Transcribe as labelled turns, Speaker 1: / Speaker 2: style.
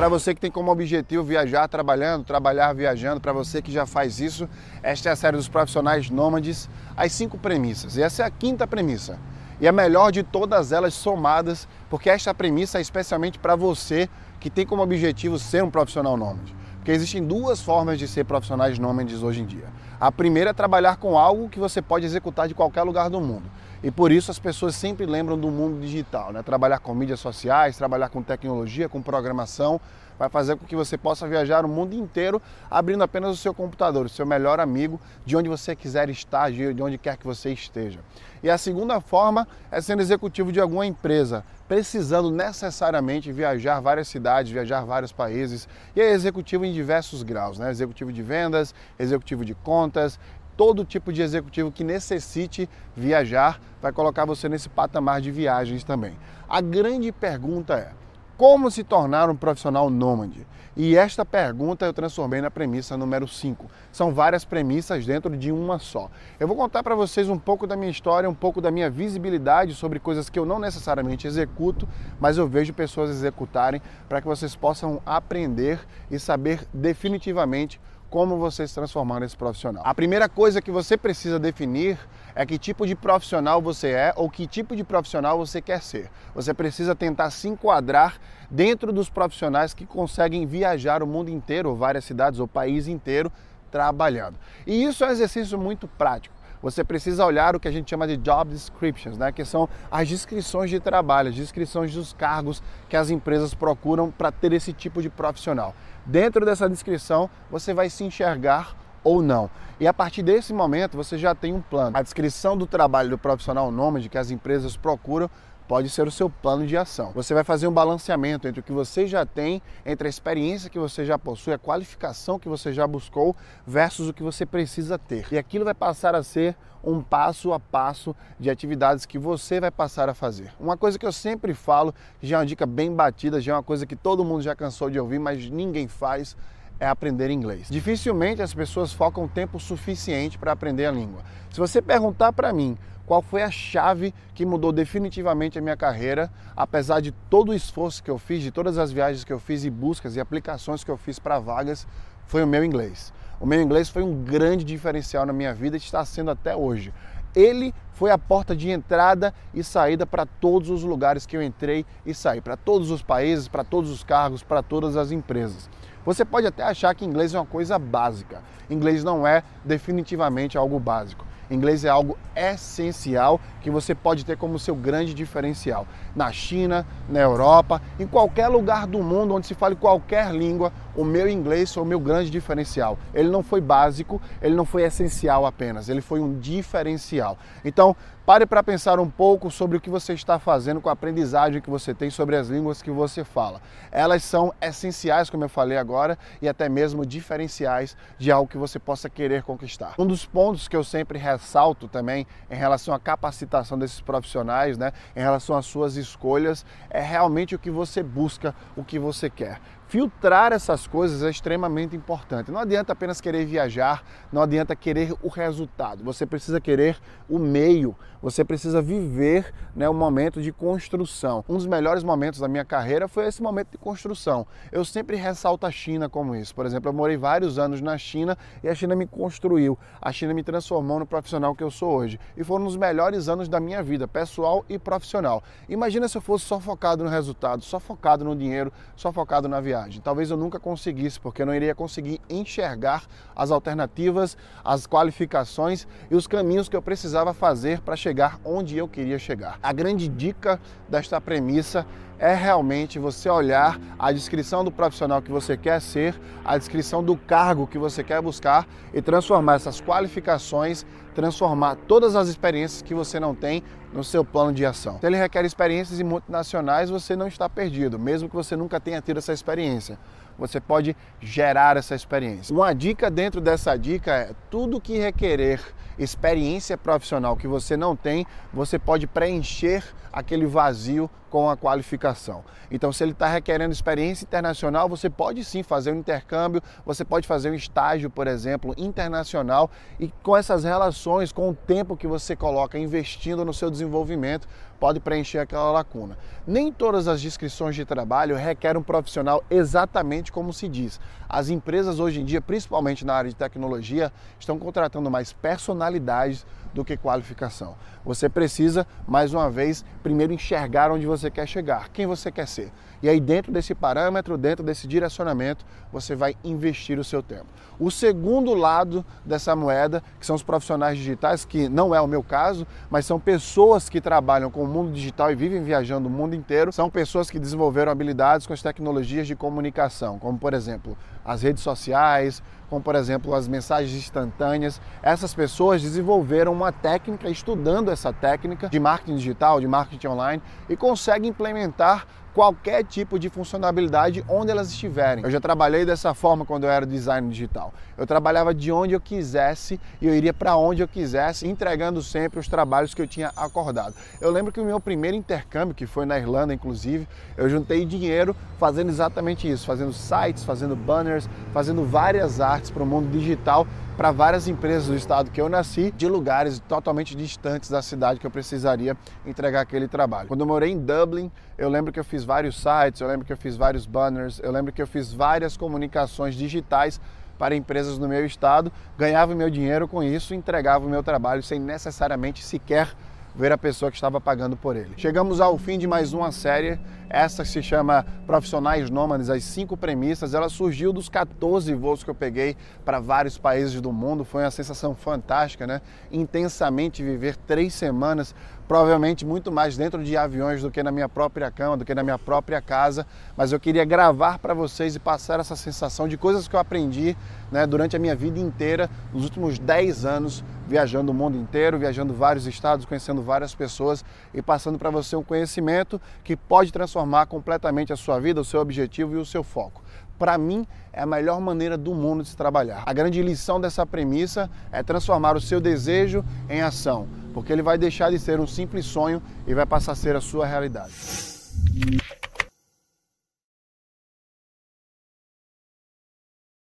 Speaker 1: para você que tem como objetivo viajar trabalhando, trabalhar viajando, para você que já faz isso, esta é a série dos profissionais nômades, as cinco premissas. E essa é a quinta premissa. E a melhor de todas elas somadas, porque esta premissa é especialmente para você que tem como objetivo ser um profissional nômade. Porque existem duas formas de ser profissionais nômades hoje em dia. A primeira é trabalhar com algo que você pode executar de qualquer lugar do mundo. E por isso as pessoas sempre lembram do mundo digital, né? Trabalhar com mídias sociais, trabalhar com tecnologia, com programação, vai fazer com que você possa viajar o mundo inteiro abrindo apenas o seu computador, o seu melhor amigo, de onde você quiser estar, de onde quer que você esteja. E a segunda forma é sendo executivo de alguma empresa, precisando necessariamente viajar várias cidades, viajar vários países, e é executivo em diversos graus, né? Executivo de vendas, executivo de contas, todo tipo de executivo que necessite viajar vai colocar você nesse patamar de viagens também. A grande pergunta é: como se tornar um profissional nômade? E esta pergunta eu transformei na premissa número 5. São várias premissas dentro de uma só. Eu vou contar para vocês um pouco da minha história, um pouco da minha visibilidade sobre coisas que eu não necessariamente executo, mas eu vejo pessoas executarem para que vocês possam aprender e saber definitivamente como você se transformar nesse profissional. A primeira coisa que você precisa definir é que tipo de profissional você é ou que tipo de profissional você quer ser. Você precisa tentar se enquadrar dentro dos profissionais que conseguem viajar o mundo inteiro, várias cidades ou país inteiro trabalhando. E isso é um exercício muito prático você precisa olhar o que a gente chama de job descriptions, né? que são as descrições de trabalho, as descrições dos cargos que as empresas procuram para ter esse tipo de profissional. Dentro dessa descrição, você vai se enxergar ou não. E a partir desse momento, você já tem um plano. A descrição do trabalho do profissional nômade que as empresas procuram pode ser o seu plano de ação. Você vai fazer um balanceamento entre o que você já tem, entre a experiência que você já possui, a qualificação que você já buscou, versus o que você precisa ter. E aquilo vai passar a ser um passo a passo de atividades que você vai passar a fazer. Uma coisa que eu sempre falo, já é uma dica bem batida, já é uma coisa que todo mundo já cansou de ouvir, mas ninguém faz, é aprender inglês. Dificilmente as pessoas focam tempo suficiente para aprender a língua. Se você perguntar para mim qual foi a chave que mudou definitivamente a minha carreira, apesar de todo o esforço que eu fiz, de todas as viagens que eu fiz e buscas e aplicações que eu fiz para vagas, foi o meu inglês. O meu inglês foi um grande diferencial na minha vida e está sendo até hoje. Ele foi a porta de entrada e saída para todos os lugares que eu entrei e saí, para todos os países, para todos os cargos, para todas as empresas. Você pode até achar que inglês é uma coisa básica. Inglês não é definitivamente algo básico. Inglês é algo essencial que você pode ter como seu grande diferencial. Na China, na Europa, em qualquer lugar do mundo onde se fale qualquer língua, o meu inglês foi o meu grande diferencial. Ele não foi básico, ele não foi essencial apenas, ele foi um diferencial. Então, pare para pensar um pouco sobre o que você está fazendo com a aprendizagem que você tem sobre as línguas que você fala. Elas são essenciais, como eu falei agora, e até mesmo diferenciais de algo que você possa querer conquistar. Um dos pontos que eu sempre ressalto também em relação à capacitação desses profissionais, né, em relação às suas escolhas, é realmente o que você busca, o que você quer. Filtrar essas coisas é extremamente importante. Não adianta apenas querer viajar, não adianta querer o resultado. Você precisa querer o meio, você precisa viver né, momento de construção. Um dos melhores momentos da minha carreira foi esse momento de construção. Eu sempre ressalto a China como isso. Por exemplo, eu morei vários anos na China e a China me construiu. A China me transformou no profissional que eu sou hoje. E foram os melhores anos da minha vida, pessoal e profissional. Imagina se eu fosse só focado no resultado, só focado no dinheiro, só focado na viagem Talvez eu nunca conseguisse, porque eu não iria conseguir enxergar as alternativas, as qualificações e os caminhos que eu precisava fazer para chegar onde eu queria chegar. A grande dica desta premissa é realmente você olhar a descrição do profissional que você quer ser, a descrição do cargo que você quer buscar e transformar essas qualificações, transformar todas as experiências que você não tem no seu plano de ação. Se ele requer experiências em multinacionais, você não está perdido, mesmo que você nunca tenha tido essa experiência. Você pode gerar essa experiência. Uma dica dentro dessa dica é tudo que requerer experiência profissional que você não tem, você pode preencher aquele vazio com a qualificação. Então, se ele está requerendo experiência internacional, você pode sim fazer um intercâmbio, você pode fazer um estágio, por exemplo, internacional e com essas relações, com o tempo que você coloca investindo no seu desenvolvimento, pode preencher aquela lacuna. Nem todas as descrições de trabalho requerem um profissional exatamente como se diz. As empresas hoje em dia, principalmente na área de tecnologia, estão contratando mais personalidades do que qualificação. Você precisa, mais uma vez, primeiro enxergar onde você quer chegar, quem você quer ser. E aí, dentro desse parâmetro, dentro desse direcionamento, você vai investir o seu tempo. O segundo lado dessa moeda, que são os profissionais digitais, que não é o meu caso, mas são pessoas que trabalham com o mundo digital e vivem viajando o mundo inteiro, são pessoas que desenvolveram habilidades com as tecnologias de comunicação, como por exemplo as redes sociais, como por exemplo as mensagens instantâneas. Essas pessoas desenvolveram uma técnica, estudando essa técnica de marketing digital, de marketing online e conseguem implementar qualquer tipo de funcionalidade onde elas estiverem. Eu já trabalhei dessa forma quando eu era designer digital. Eu trabalhava de onde eu quisesse e eu iria para onde eu quisesse, entregando sempre os trabalhos que eu tinha acordado. Eu lembro que o meu primeiro intercâmbio, que foi na Irlanda inclusive, eu juntei dinheiro fazendo exatamente isso, fazendo sites, fazendo banners, fazendo várias artes para o mundo digital para várias empresas do estado que eu nasci, de lugares totalmente distantes da cidade que eu precisaria entregar aquele trabalho. Quando eu morei em Dublin, eu lembro que eu fiz vários sites, eu lembro que eu fiz vários banners, eu lembro que eu fiz várias comunicações digitais para empresas no meu estado, ganhava meu dinheiro com isso, entregava o meu trabalho sem necessariamente sequer ver a pessoa que estava pagando por ele. Chegamos ao fim de mais uma série, essa se chama Profissionais Nômades, as cinco premissas. Ela surgiu dos 14 voos que eu peguei para vários países do mundo. Foi uma sensação fantástica, né? Intensamente viver três semanas provavelmente muito mais dentro de aviões do que na minha própria cama, do que na minha própria casa, mas eu queria gravar para vocês e passar essa sensação de coisas que eu aprendi né, durante a minha vida inteira, nos últimos 10 anos, viajando o mundo inteiro, viajando vários estados, conhecendo várias pessoas e passando para você um conhecimento que pode transformar completamente a sua vida, o seu objetivo e o seu foco para mim, é a melhor maneira do mundo de se trabalhar. A grande lição dessa premissa é transformar o seu desejo em ação, porque ele vai deixar de ser um simples sonho e vai passar a ser a sua realidade.